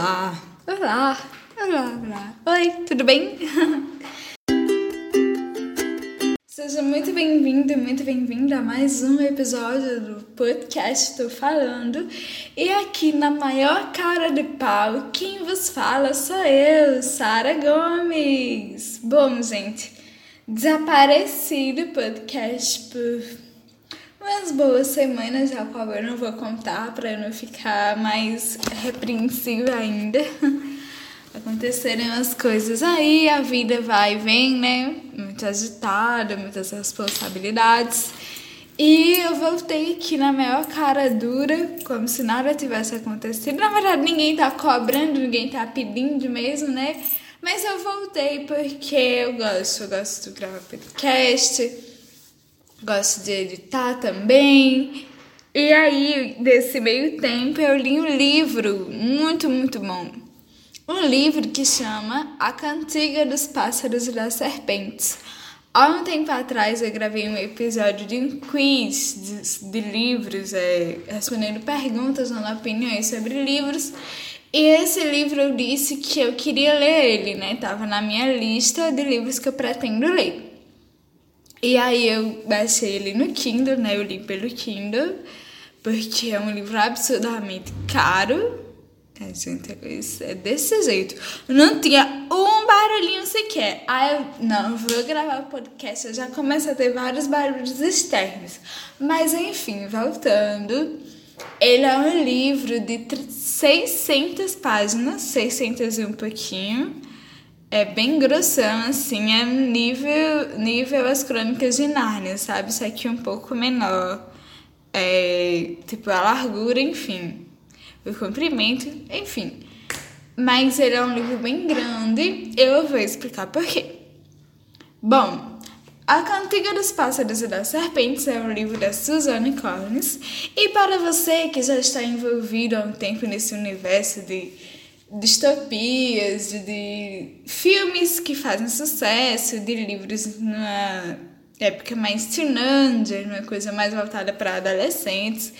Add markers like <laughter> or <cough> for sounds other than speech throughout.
Olá, olá, olá, olá. Oi, tudo bem? <laughs> Seja muito bem-vindo, muito bem-vinda a mais um episódio do podcast Tô Falando. E aqui na maior cara de pau, quem vos fala sou eu, Sara Gomes. Bom, gente, desapareci do podcast por umas boas semanas, a qual eu não vou contar para não ficar mais repreensível ainda. <laughs> Acontecerem as coisas aí, a vida vai e vem, né? Muito agitada, muitas responsabilidades. E eu voltei aqui na maior cara dura, como se nada tivesse acontecido. Na verdade, ninguém tá cobrando, ninguém tá pedindo mesmo, né? Mas eu voltei porque eu gosto, eu gosto de gravar podcast gosto de editar também. E aí, nesse meio tempo, eu li um livro muito, muito bom. Um livro que chama A Cantiga dos Pássaros e das Serpentes. Há um tempo atrás eu gravei um episódio de um quiz de, de livros, é, respondendo perguntas, dando opiniões sobre livros. E esse livro eu disse que eu queria ler ele, né? Tava na minha lista de livros que eu pretendo ler. E aí eu baixei ele no Kindle, né? Eu li pelo Kindle, porque é um livro absurdamente caro. É, gente, é desse jeito. Não tinha um barulhinho sequer. Aí eu, não, vou gravar o podcast, eu já começo a ter vários barulhos externos. Mas enfim, voltando. Ele é um livro de 600 páginas, 600 e um pouquinho é bem grossão, assim, é nível, nível as crônicas de Nárnia, sabe? Isso aqui é um pouco menor. É, tipo, a largura, enfim. O comprimento, enfim. Mas ele é um livro bem grande. Eu vou explicar por quê. Bom, A Cantiga dos Pássaros e das Serpentes é um livro da Suzanne Collins. E para você que já está envolvido há um tempo nesse universo de distopias, de filmes que fazem sucesso, de livros numa época mais teenager, uma coisa mais voltada para adolescentes.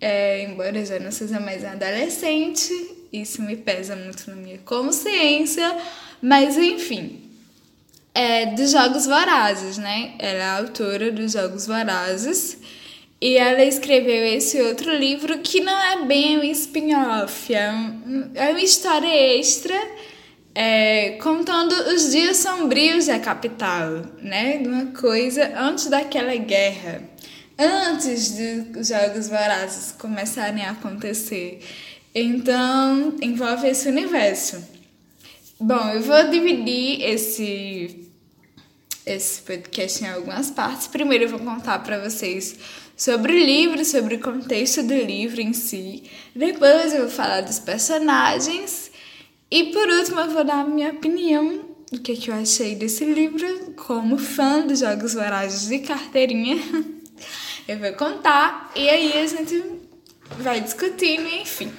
É, embora eu já não seja mais adolescente, isso me pesa muito na minha consciência, mas enfim. É, dos Jogos Vorazes, né? Ela é a autora dos Jogos Vorazes. E ela escreveu esse outro livro que não é bem um spin-off, é, um, é uma história extra é, contando os dias sombrios da capital, né? Uma coisa antes daquela guerra, antes dos Jogos Vorazes começarem a acontecer. Então, envolve esse universo. Bom, eu vou dividir esse, esse podcast em algumas partes. Primeiro, eu vou contar para vocês sobre o livro, sobre o contexto do livro em si. Depois eu vou falar dos personagens. E por último eu vou dar a minha opinião do que, que eu achei desse livro, como fã dos Jogos Vorazes de carteirinha. <laughs> Eu vou contar e aí a gente vai discutindo, enfim.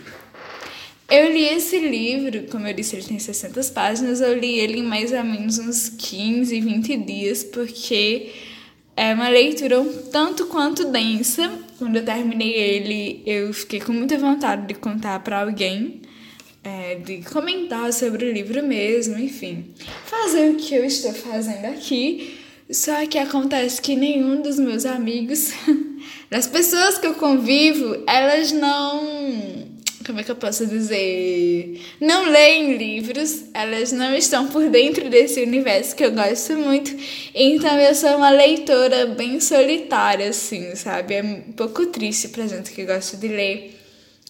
Eu li esse livro, como eu disse, ele tem 60 páginas, eu li ele em mais ou menos uns 15, 20 dias, porque é uma leitura um tanto quanto densa. Quando eu terminei ele, eu fiquei com muita vontade de contar para alguém, é, de comentar sobre o livro mesmo, enfim. Fazer o que eu estou fazendo aqui. Só que acontece que nenhum dos meus amigos, <laughs> das pessoas que eu convivo, elas não como é que eu posso dizer? Não leem livros, elas não estão por dentro desse universo que eu gosto muito. Então eu sou uma leitora bem solitária, assim, sabe? É um pouco triste pra gente que gosta de ler,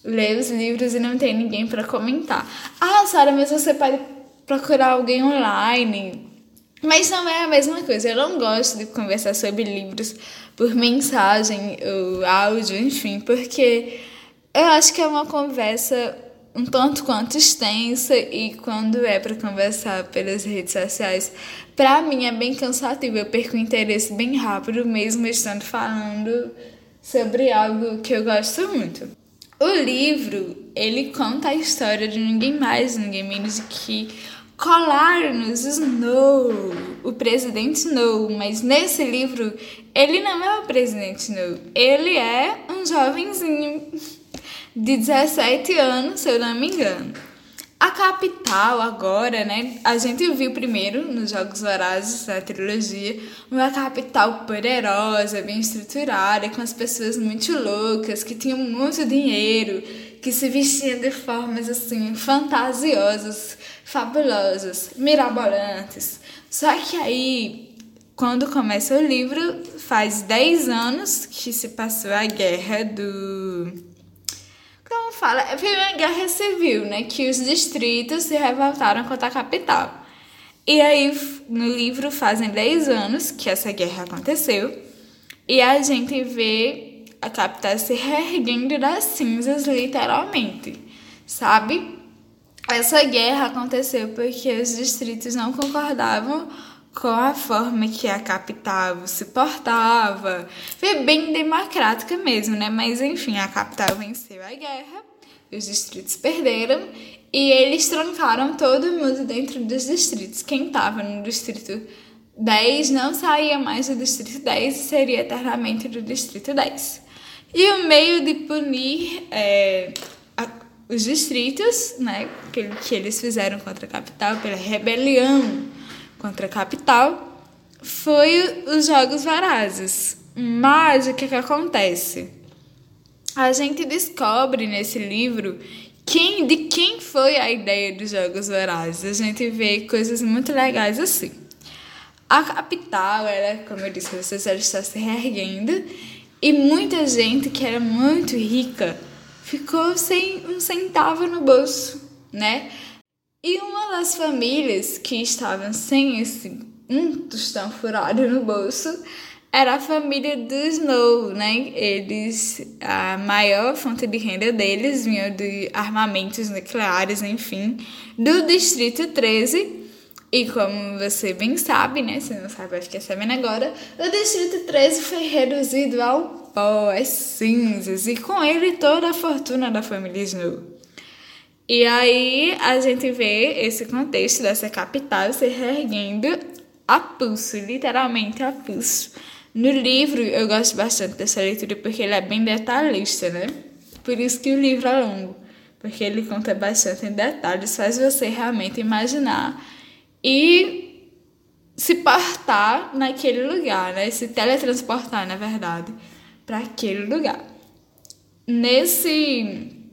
ler os livros e não tem ninguém para comentar. Ah, Sara, mas você pode procurar alguém online. Mas não é a mesma coisa. Eu não gosto de conversar sobre livros por mensagem, ou áudio, enfim, porque eu acho que é uma conversa um tanto quanto extensa e quando é para conversar pelas redes sociais, para mim é bem cansativo. Eu perco o interesse bem rápido, mesmo estando falando sobre algo que eu gosto muito. O livro, ele conta a história de ninguém mais, ninguém menos que Colarnos Snow, o presidente Snow, mas nesse livro ele não é o presidente Snow, ele é um jovenzinho de 17 anos, se eu não me engano. A capital agora, né? A gente viu primeiro nos Jogos Vorazes da trilogia uma capital poderosa, bem estruturada, com as pessoas muito loucas, que tinham muito dinheiro, que se vestiam de formas assim fantasiosas, fabulosas, mirabolantes. Só que aí, quando começa o livro, faz 10 anos que se passou a guerra do como fala? Foi uma guerra civil, né? Que os distritos se revoltaram contra a capital. E aí, no livro, fazem 10 anos que essa guerra aconteceu. E a gente vê a capital se reerguendo das cinzas, literalmente. Sabe? Essa guerra aconteceu porque os distritos não concordavam com a forma que a capital se portava. Foi bem democrática mesmo, né? Mas enfim, a capital venceu a guerra, os distritos perderam e eles trancaram todo mundo dentro dos distritos. Quem estava no distrito 10 não saía mais do distrito 10 e seria eternamente do distrito 10. E o meio de punir é, a, os distritos, né, que, que eles fizeram contra a capital pela rebelião contra a capital foi os Jogos Varazes. Mas o que, que acontece? A gente descobre nesse livro quem, de quem foi a ideia dos Jogos Vorazes. A gente vê coisas muito legais assim. A capital, ela, como eu disse, vocês ela está se reerguendo e muita gente que era muito rica ficou sem um centavo no bolso, né? E uma das famílias que estavam sem esse um tostão furado no bolso era a família do Snow, né? Eles, a maior fonte de renda deles vinha de armamentos nucleares, enfim, do Distrito 13. E como você bem sabe, né? Se não sabe, acho que é sabendo agora, o Distrito 13 foi reduzido ao pó, às cinzas, e com ele toda a fortuna da família Snow. E aí a gente vê esse contexto dessa capital se reerguendo a pulso, literalmente a pulso. No livro eu gosto bastante dessa leitura porque ele é bem detalhista, né? Por isso que o livro é longo, porque ele conta bastante em detalhes, faz você realmente imaginar e se portar naquele lugar, né? Se teletransportar, na verdade, para aquele lugar. Nesse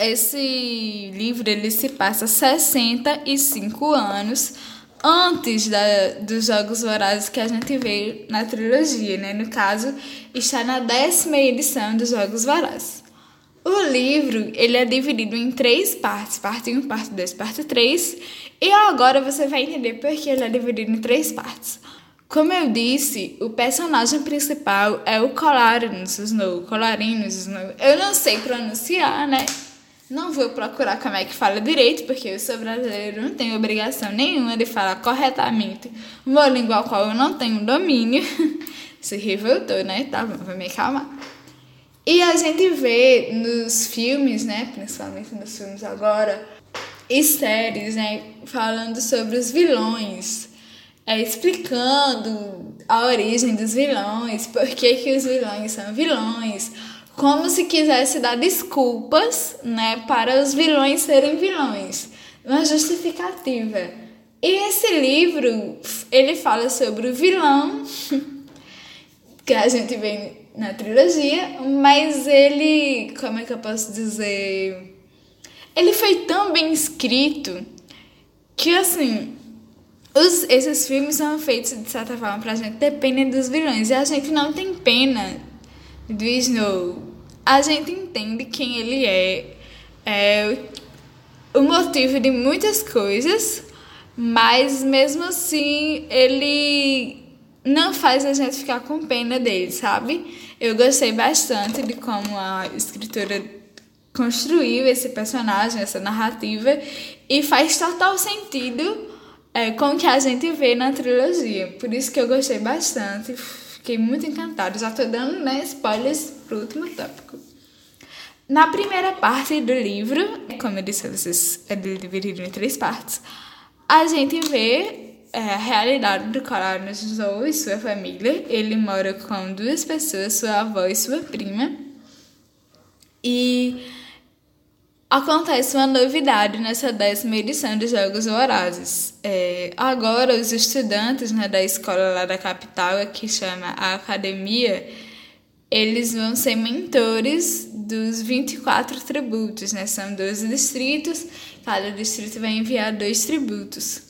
esse livro ele se passa 65 anos antes da, dos Jogos Vorazes que a gente vê na trilogia, né? No caso, está na décima edição dos Jogos Vorazes. O livro ele é dividido em três partes, parte 1, parte 2, parte 3, e agora você vai entender por que ele é dividido em três partes. Como eu disse, o personagem principal é o Colarinus Snow, Colarinus Snow. Eu não sei pronunciar, né? Não vou procurar como é que fala direito, porque eu sou brasileiro, não tenho obrigação nenhuma de falar corretamente uma língua ao qual eu não tenho domínio. <laughs> Se revoltou, né? Tá bom, vou me acalmar. E a gente vê nos filmes, né? Principalmente nos filmes agora, e séries, né? Falando sobre os vilões. É, explicando a origem dos vilões, por que, que os vilões são vilões como se quisesse dar desculpas, né, para os vilões serem vilões, uma justificativa. E esse livro, ele fala sobre o vilão <laughs> que a gente vê na trilogia, mas ele, como é que eu posso dizer, ele foi tão bem escrito que assim, os, esses filmes são feitos de certa forma pra gente ter pena dos vilões. E a gente não tem pena do Snow, a gente entende quem ele é, é o motivo de muitas coisas, mas mesmo assim ele não faz a gente ficar com pena dele, sabe? Eu gostei bastante de como a escritora construiu esse personagem, essa narrativa, e faz total sentido é, com o que a gente vê na trilogia. Por isso que eu gostei bastante. Fiquei muito encantada. Já tô dando né, spoilers pro último tópico. Na primeira parte do livro, como eu disse vocês, é dividido em três partes, a gente vê é, a realidade do Colorado Zou e sua família. Ele mora com duas pessoas, sua avó e sua prima. E Acontece uma novidade nessa décima edição dos Jogos Vorazes. É, agora, os estudantes né, da escola lá da capital, que chama a Academia, eles vão ser mentores dos 24 tributos, né? São 12 distritos, cada distrito vai enviar dois tributos.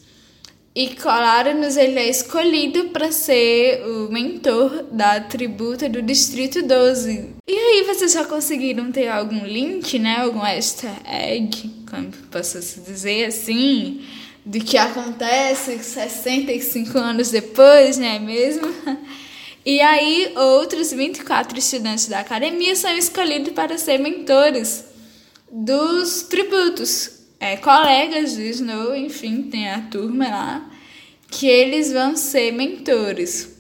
E Colarinus ele é escolhido para ser o mentor da tributa do Distrito 12. E aí vocês já conseguiram ter algum link, né? Algum easter egg, como posso dizer assim, do que acontece 65 anos depois, não é mesmo? E aí outros 24 estudantes da academia são escolhidos para ser mentores dos tributos é, colegas de Snow, enfim, tem a turma lá, que eles vão ser mentores.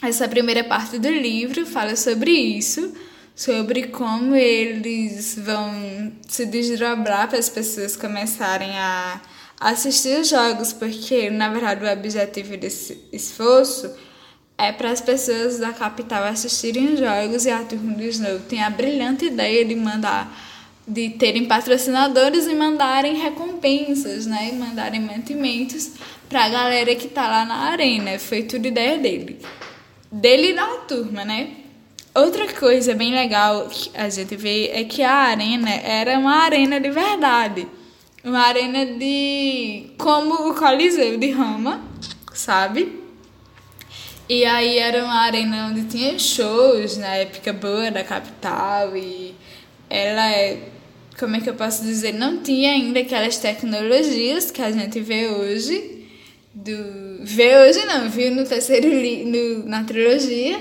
Essa primeira parte do livro fala sobre isso, sobre como eles vão se desdobrar para as pessoas começarem a assistir os jogos, porque na verdade o objetivo desse esforço é para as pessoas da capital assistirem os jogos e a turma do Snow tem a brilhante ideia de mandar de terem patrocinadores e mandarem recompensas, né? E mandarem mantimentos para a galera que tá lá na arena. Foi tudo ideia dele. Dele e da turma, né? Outra coisa bem legal que a gente vê é que a arena era uma arena de verdade. Uma arena de. como o Coliseu de Roma, sabe? E aí era uma arena onde tinha shows na época boa da capital e ela é como é que eu posso dizer, não tinha ainda aquelas tecnologias que a gente vê hoje, do vê hoje não, viu no terceiro no, na trilogia,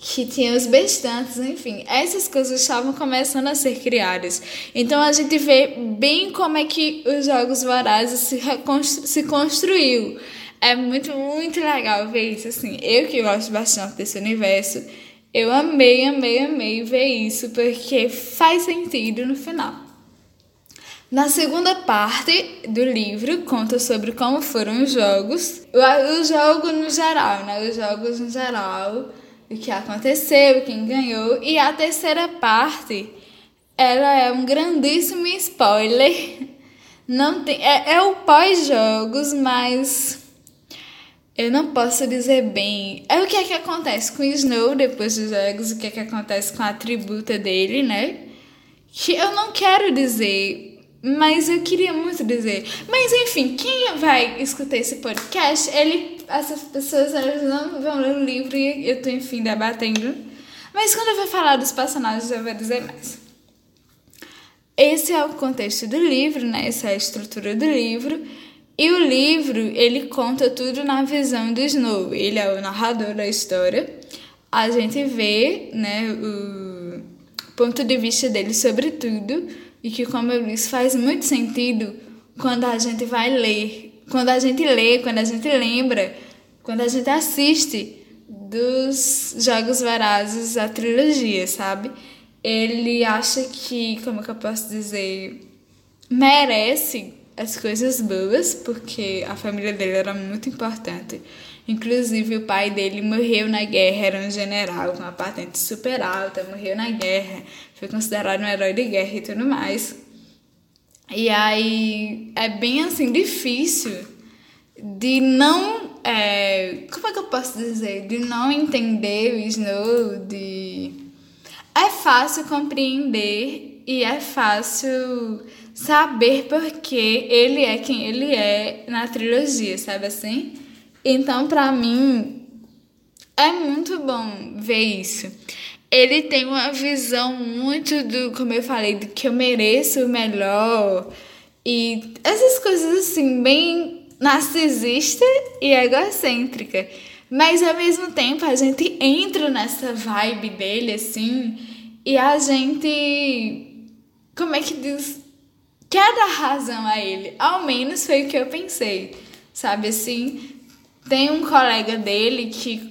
que tinha os bestantes, enfim, essas coisas estavam começando a ser criadas. Então a gente vê bem como é que os jogos vorazes se, se construiu. É muito, muito legal ver isso, assim. Eu que gosto bastante desse universo, eu amei, amei, amei ver isso, porque faz sentido no final. Na segunda parte do livro, conta sobre como foram os jogos, o, o jogo no geral, né? Os jogos no geral, o que aconteceu, quem ganhou. E a terceira parte, ela é um grandíssimo spoiler. Não tem, é, é o pós-jogos, mas eu não posso dizer bem. É o que é que acontece com o Snow depois dos jogos, o que é que acontece com a tributa dele, né? Que eu não quero dizer mas eu queria muito dizer. Mas enfim, quem vai escutar esse podcast, ele, essas pessoas elas não vão ler o livro e eu tô enfim debatendo. Mas quando eu for falar dos personagens, eu vou dizer mais. Esse é o contexto do livro, né? Essa é a estrutura do livro. E o livro, ele conta tudo na visão do Snow. Ele é o narrador da história. A gente vê, né, o ponto de vista dele sobre tudo e que, como eu disse, faz muito sentido quando a gente vai ler, quando a gente lê, quando a gente lembra, quando a gente assiste dos Jogos Vorazes, a trilogia, sabe? Ele acha que, como que eu posso dizer, merece as coisas boas, porque a família dele era muito importante. Inclusive, o pai dele morreu na guerra, era um general com uma patente super alta, morreu na guerra, foi considerado um herói de guerra e tudo mais. E aí é bem assim difícil de não. É, como é que eu posso dizer? De não entender o Snow, de. É fácil compreender e é fácil saber porque ele é quem ele é na trilogia, sabe assim? Então, para mim, é muito bom ver isso. Ele tem uma visão muito do, como eu falei, do que eu mereço o melhor. E essas coisas assim, bem narcisista e egocêntrica. Mas ao mesmo tempo a gente entra nessa vibe dele assim e a gente como é que diz? Quer dar razão a ele. Ao menos foi o que eu pensei. Sabe assim? Tem um colega dele que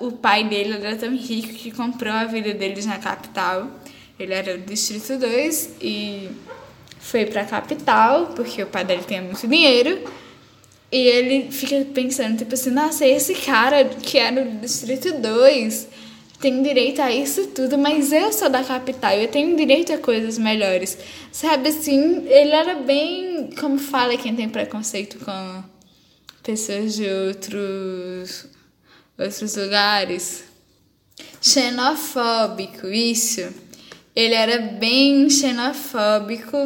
o pai dele era tão rico que comprou a vida deles na capital. Ele era do Distrito 2 e foi pra capital, porque o pai dele tinha muito dinheiro. E ele fica pensando, tipo assim, nossa, esse cara que era do Distrito 2 tem direito a isso tudo, mas eu sou da capital, eu tenho direito a coisas melhores. Sabe assim, ele era bem, como fala quem tem preconceito com pessoas de outros outros lugares. Xenofóbico, isso. Ele era bem xenofóbico,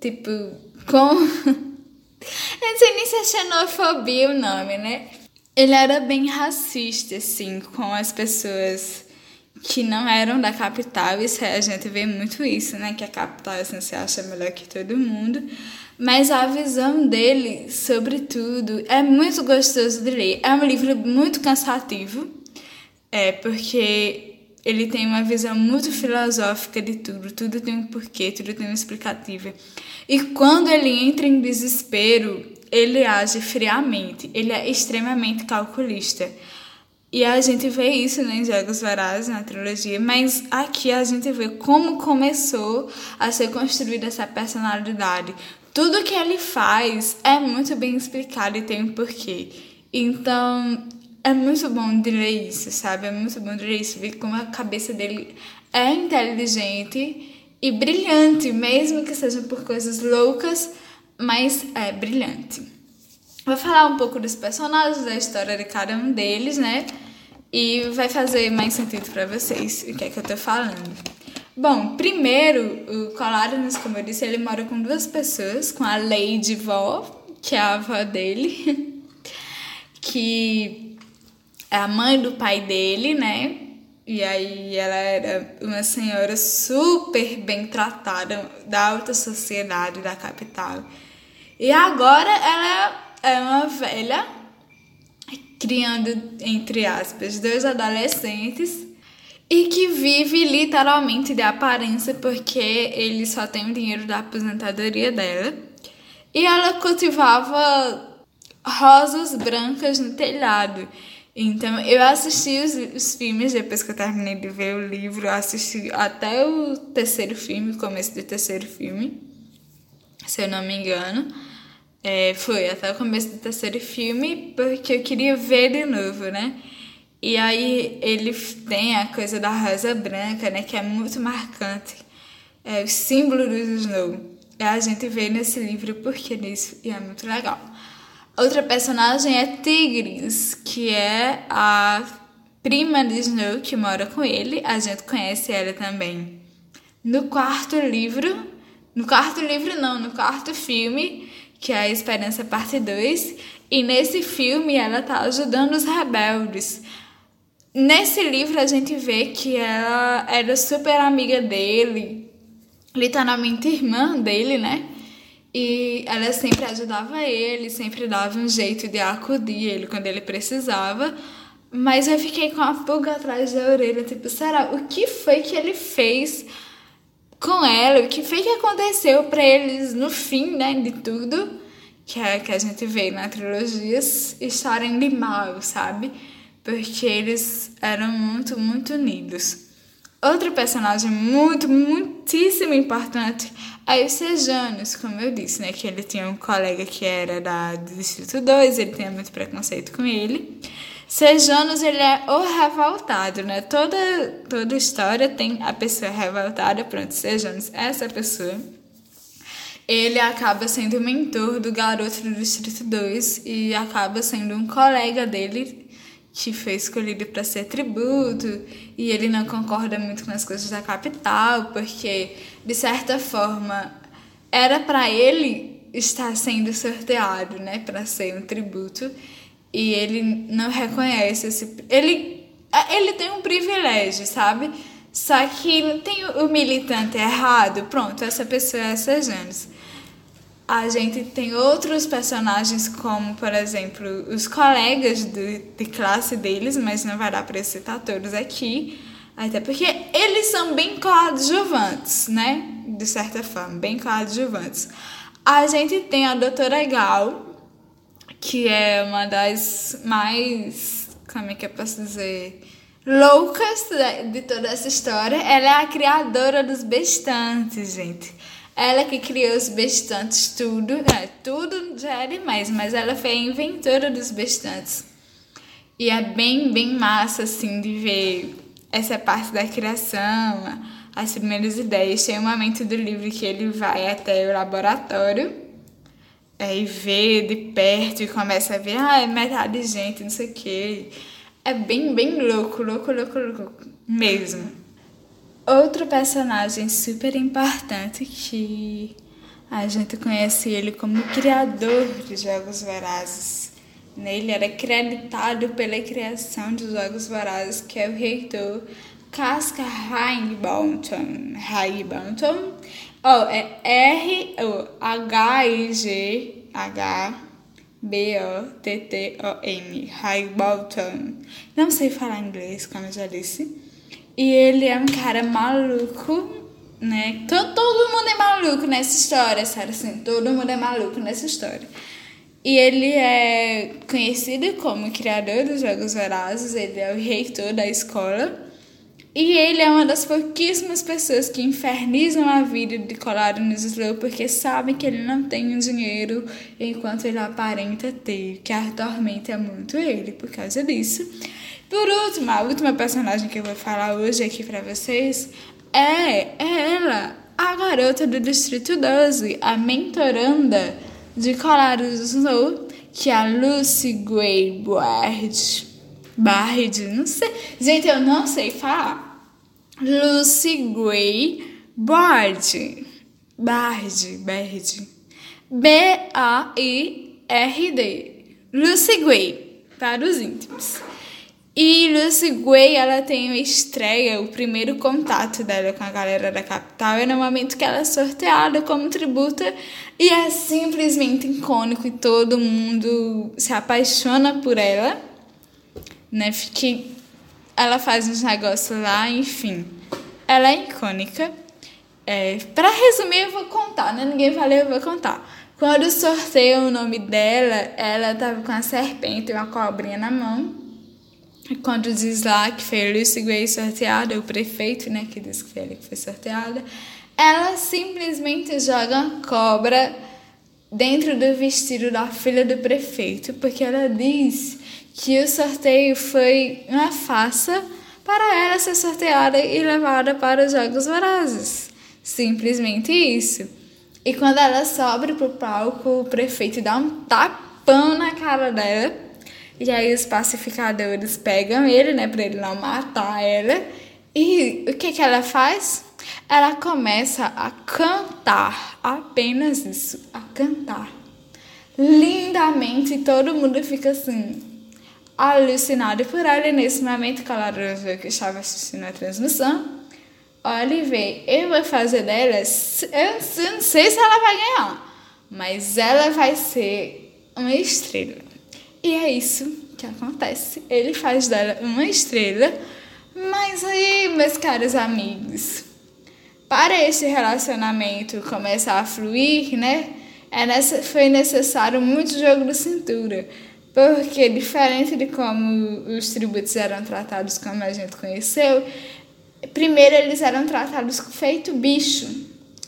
tipo, com. <laughs> Eu não sei nem se é xenofobia o nome, né? Ele era bem racista, assim, com as pessoas que não eram da capital. Isso a gente vê muito isso, né? Que a capital assim, se acha melhor que todo mundo. Mas a visão dele sobre tudo é muito gostoso de ler. É um livro muito cansativo, é porque ele tem uma visão muito filosófica de tudo, tudo tem um porquê, tudo tem uma explicativa. E quando ele entra em desespero, ele age friamente, ele é extremamente calculista. E a gente vê isso né, em Jogos Vorazes, na trilogia, mas aqui a gente vê como começou a ser construída essa personalidade. Tudo que ele faz é muito bem explicado e tem um porquê. Então, é muito bom de ler isso, sabe? É muito bom de ler isso, ver como a cabeça dele é inteligente e brilhante, mesmo que seja por coisas loucas, mas é brilhante. Vou falar um pouco dos personagens, da história de cada um deles, né? E vai fazer mais sentido para vocês o que é que eu tô falando. Bom, primeiro, o Colarinus, como eu disse, ele mora com duas pessoas, com a Lady Vó, que é a avó dele, <laughs> que é a mãe do pai dele, né? E aí ela era uma senhora super bem tratada da alta sociedade da capital. E agora ela é uma velha criando, entre aspas, dois adolescentes e que vive literalmente de aparência porque ele só tem o dinheiro da aposentadoria dela. E ela cultivava rosas brancas no telhado. Então, eu assisti os, os filmes depois que eu terminei de ver o livro, eu assisti até o terceiro filme, começo do terceiro filme, se eu não me engano. É, foi até o começo do terceiro filme, porque eu queria ver de novo, né? E aí ele tem a coisa da rosa branca, né? Que é muito marcante. É o símbolo do Snow. E a gente vê nesse livro porque nisso, e é muito legal. Outra personagem é Tigris, que é a prima de Snow que mora com ele. A gente conhece ela também no quarto livro. No quarto livro, não, no quarto filme, que é a Esperança Parte 2. E nesse filme ela tá ajudando os rebeldes. Nesse livro a gente vê que ela era super amiga dele, literalmente irmã dele, né? E ela sempre ajudava ele, sempre dava um jeito de acudir ele quando ele precisava. Mas eu fiquei com a pulga atrás da orelha, tipo, será o que foi que ele fez com ela? O que foi que aconteceu para eles no fim, né, de tudo? Que é que a gente vê na trilogia estarem de mal, sabe? Porque eles eram muito, muito unidos. Outro personagem muito, muitíssimo importante é o Sejanos, como eu disse, né? Que ele tinha um colega que era da, do Distrito 2, ele tinha muito preconceito com ele. Sejanos, ele é o revoltado, né? Toda, toda história tem a pessoa revoltada, pronto, Sejanos essa pessoa. Ele acaba sendo mentor do garoto do Distrito 2 e acaba sendo um colega dele que foi escolhido para ser tributo e ele não concorda muito com as coisas da capital, porque de certa forma era para ele estar sendo sorteado, né, para ser um tributo, e ele não reconhece esse ele ele tem um privilégio, sabe? Só que tem o militante errado, pronto, essa pessoa é Sejanos. A gente tem outros personagens, como, por exemplo, os colegas de, de classe deles, mas não vai dar para citar todos aqui, até porque eles são bem coadjuvantes, né? De certa forma, bem coadjuvantes. A gente tem a doutora Gal, que é uma das mais. Como é que eu posso dizer? Loucas de toda essa história. Ela é a criadora dos bestantes, gente. Ela que criou os bestantes, tudo, é, tudo já é demais, mas ela foi a inventora dos bestantes. E é bem, bem massa, assim, de ver essa parte da criação, as primeiras ideias. Tem um momento do livro que ele vai até o laboratório é, e vê de perto e começa a ver, ah, é metade de gente, não sei o quê. É bem, bem louco, louco, louco, louco mesmo. Outro personagem super importante que a gente conhece ele como criador de Jogos Vorazes. Ele era acreditado pela criação de Jogos Vorazes, que é o reitor Casca Higginbotham. Higginbotham. Oh, é R-O-H-I-G-H-B-O-T-T-O-M. Higginbotham. Não sei falar inglês, como eu já disse. E ele é um cara maluco, né? Todo, todo mundo é maluco nessa história, sério assim. Todo mundo é maluco nessa história. E ele é conhecido como criador dos Jogos Vorazes, ele é o reitor da escola. E ele é uma das pouquíssimas pessoas que infernizam a vida de Colarius Slow porque sabem que ele não tem o dinheiro enquanto ele aparenta ter, que atormenta muito ele por causa disso. Por último, a última personagem que eu vou falar hoje aqui para vocês é, é ela, a garota do Distrito 12, a mentoranda de Colarius Snow, que é a Lucy Gray Bard. Bard, não sei. Gente, eu não sei falar. Lucy Gray Bard. Bard, Bard. B-A-I-R-D. Lucy Gray, para os íntimos. E Lucy Gray, ela tem uma estreia, o primeiro contato dela com a galera da capital é no momento que ela é sorteada como tributa e é simplesmente icônico e todo mundo se apaixona por ela, né? Fique, ela faz uns negócios lá, enfim. Ela é icônica. É, para resumir, eu vou contar, né? Ninguém valeu, eu vou contar. Quando sorteio o nome dela, ela tava com a serpente e uma cobrinha na mão. Quando diz lá que foi Lucy Gray sorteada, o prefeito, né, que diz que foi ele que foi sorteada, ela simplesmente joga uma cobra dentro do vestido da filha do prefeito, porque ela diz que o sorteio foi uma farsa para ela ser sorteada e levada para os Jogos Vorazes. Simplesmente isso. E quando ela sobe pro palco, o prefeito dá um tapão na cara dela e aí os pacificadores pegam ele, né, para ele não matar ela. E o que que ela faz? Ela começa a cantar, apenas isso, a cantar. Lindamente, todo mundo fica assim, alucinado por ela. Nesse momento, claro, que estava assistindo a transmissão, olha e vê, eu vou fazer dela, eu não sei se ela vai ganhar, mas ela vai ser uma estrela. E é isso que acontece. Ele faz dela uma estrela, mas aí, meus caros amigos, para esse relacionamento começar a fluir, né? É nessa, foi necessário muito jogo de cintura. Porque, diferente de como os tributos eram tratados como a gente conheceu, primeiro eles eram tratados feito bicho,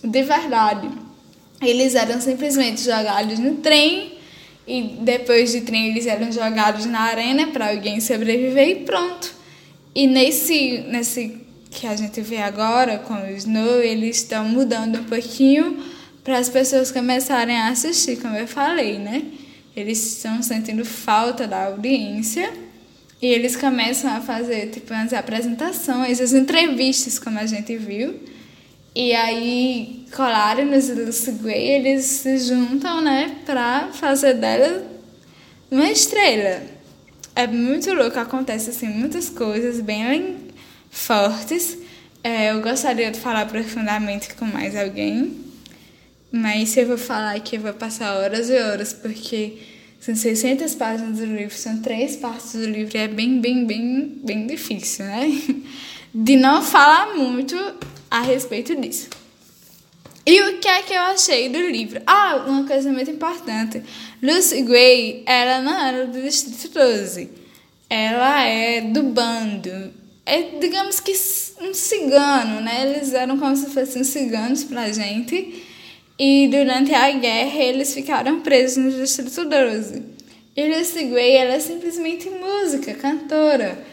de verdade. Eles eram simplesmente jogados no trem e depois de trem eles eram jogados na arena para alguém sobreviver e pronto. E nesse, nesse que a gente vê agora com o Snow, eles estão mudando um pouquinho para as pessoas começarem a assistir, como eu falei, né? Eles estão sentindo falta da audiência e eles começam a fazer tipo as apresentações, as entrevistas, como a gente viu. E aí, Colari nos Lucidway, eles se juntam, né, pra fazer dela uma estrela. É muito louco, acontece assim muitas coisas bem fortes. É, eu gostaria de falar profundamente com mais alguém, mas eu vou falar aqui, eu vou passar horas e horas, porque são 600 páginas do livro, são três partes do livro, e é bem, bem, bem, bem difícil, né? De não falar muito a respeito disso. E o que é que eu achei do livro? Ah, uma coisa muito importante. Lucy Gray, ela não era do Distrito 12. Ela é do bando. É, digamos que um cigano, né? Eles eram como se fossem ciganos pra gente. E durante a guerra, eles ficaram presos no Distrito 12. E Lucy Gray, ela é simplesmente música, cantora.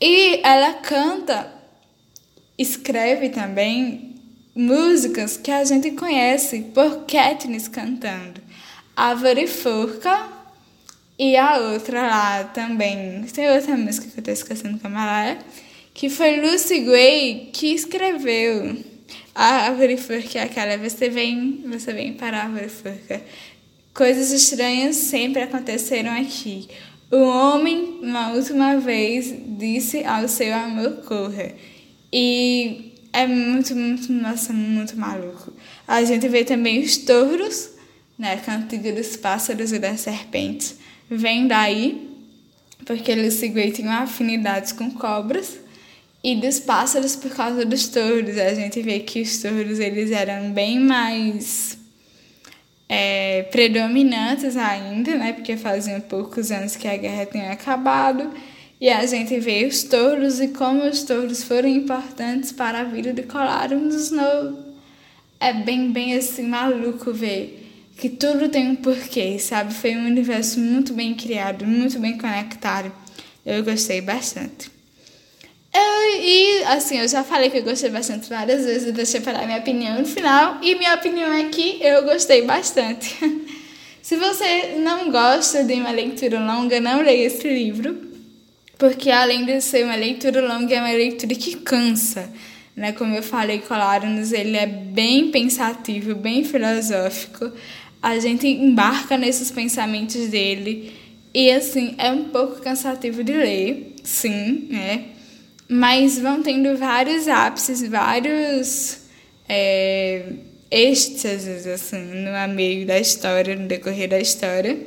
E ela canta escreve também músicas que a gente conhece por Katniss cantando. Árvore Forca e a outra lá também. Tem outra música que eu tô esquecendo é. Que foi Lucy Gray que escreveu. A árvore forca é aquela. Você vem, você vem para a árvore forca. Coisas estranhas sempre aconteceram aqui. O homem, uma última vez, disse ao seu amor corra. E é muito, muito, nossa, muito maluco. A gente vê também os touros, né? Cantiga dos pássaros e das serpentes. Vem daí, porque Lucy Gray tem uma afinidade com cobras. E dos pássaros por causa dos touros. A gente vê que os touros eles eram bem mais é, predominantes ainda, né? Porque faziam poucos anos que a guerra tinha acabado. E a gente vê os touros e como os touros foram importantes para a vida de Colarum Snow. É bem, bem assim, maluco ver que tudo tem um porquê, sabe? Foi um universo muito bem criado, muito bem conectado. Eu gostei bastante. Eu, e assim, eu já falei que eu gostei bastante várias vezes, eu deixei para a minha opinião no final, e minha opinião é que eu gostei bastante. <laughs> Se você não gosta de uma leitura longa, não leia esse livro, porque além de ser uma leitura longa, é uma leitura que cansa. Né? Como eu falei, Colarinus, ele é bem pensativo, bem filosófico. A gente embarca nesses pensamentos dele e assim é um pouco cansativo de ler, sim, né? Mas vão tendo vários ápices, vários é, êxtases, assim, no meio da história, no decorrer da história.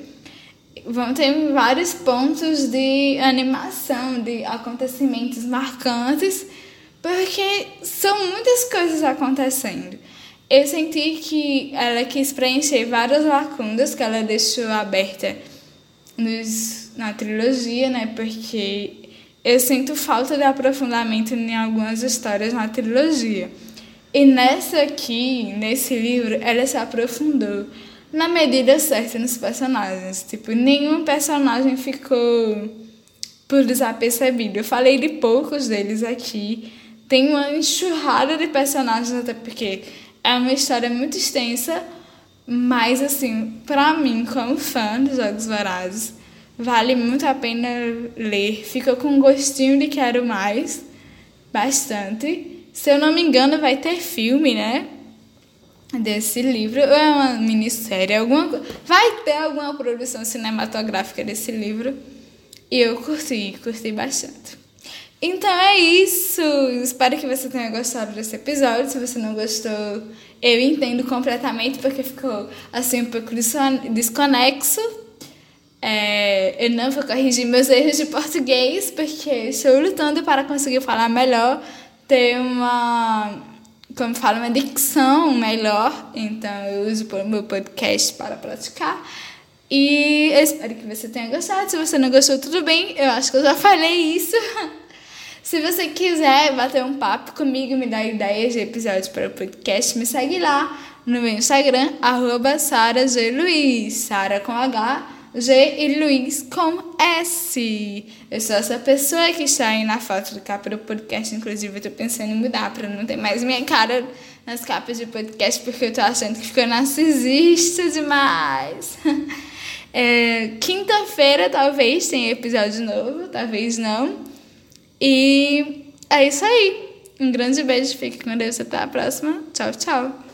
Vão ter vários pontos de animação, de acontecimentos marcantes, porque são muitas coisas acontecendo. Eu senti que ela quis preencher várias lacunas que ela deixou aberta nos, na trilogia, né? Porque eu sinto falta de aprofundamento em algumas histórias na trilogia. E nessa aqui, nesse livro, ela se aprofundou na medida certa nos personagens. Tipo, nenhum personagem ficou por desapercebido. Eu falei de poucos deles aqui. Tem uma enxurrada de personagens, até porque é uma história muito extensa, mas assim, pra mim, como fã dos Jogos Vorazes, Vale muito a pena ler. Fica com um gostinho de quero mais. Bastante. Se eu não me engano, vai ter filme, né? Desse livro. Ou é uma minissérie. Alguma, vai ter alguma produção cinematográfica desse livro. E eu curti, curti bastante. Então é isso. Espero que você tenha gostado desse episódio. Se você não gostou, eu entendo completamente porque ficou assim um pouco desconexo é, eu não vou corrigir meus erros de português, porque estou lutando para conseguir falar melhor, ter uma, como falo, uma dicção melhor. Então, eu uso o meu podcast para praticar. E eu espero que você tenha gostado. Se você não gostou, tudo bem. Eu acho que eu já falei isso. <laughs> Se você quiser bater um papo comigo, me dar ideias de episódios para o podcast, me segue lá no meu Instagram, arroba Sara com H G e Luiz com S. Eu sou essa pessoa que está aí na foto do capa do podcast. Inclusive, eu tô pensando em mudar para não ter mais minha cara nas capas de podcast, porque eu tô achando que ficou narcisista demais. <laughs> É, Quinta-feira, talvez, tenha episódio novo, talvez não. E é isso aí. Um grande beijo, fique com Deus. Até a próxima. Tchau, tchau.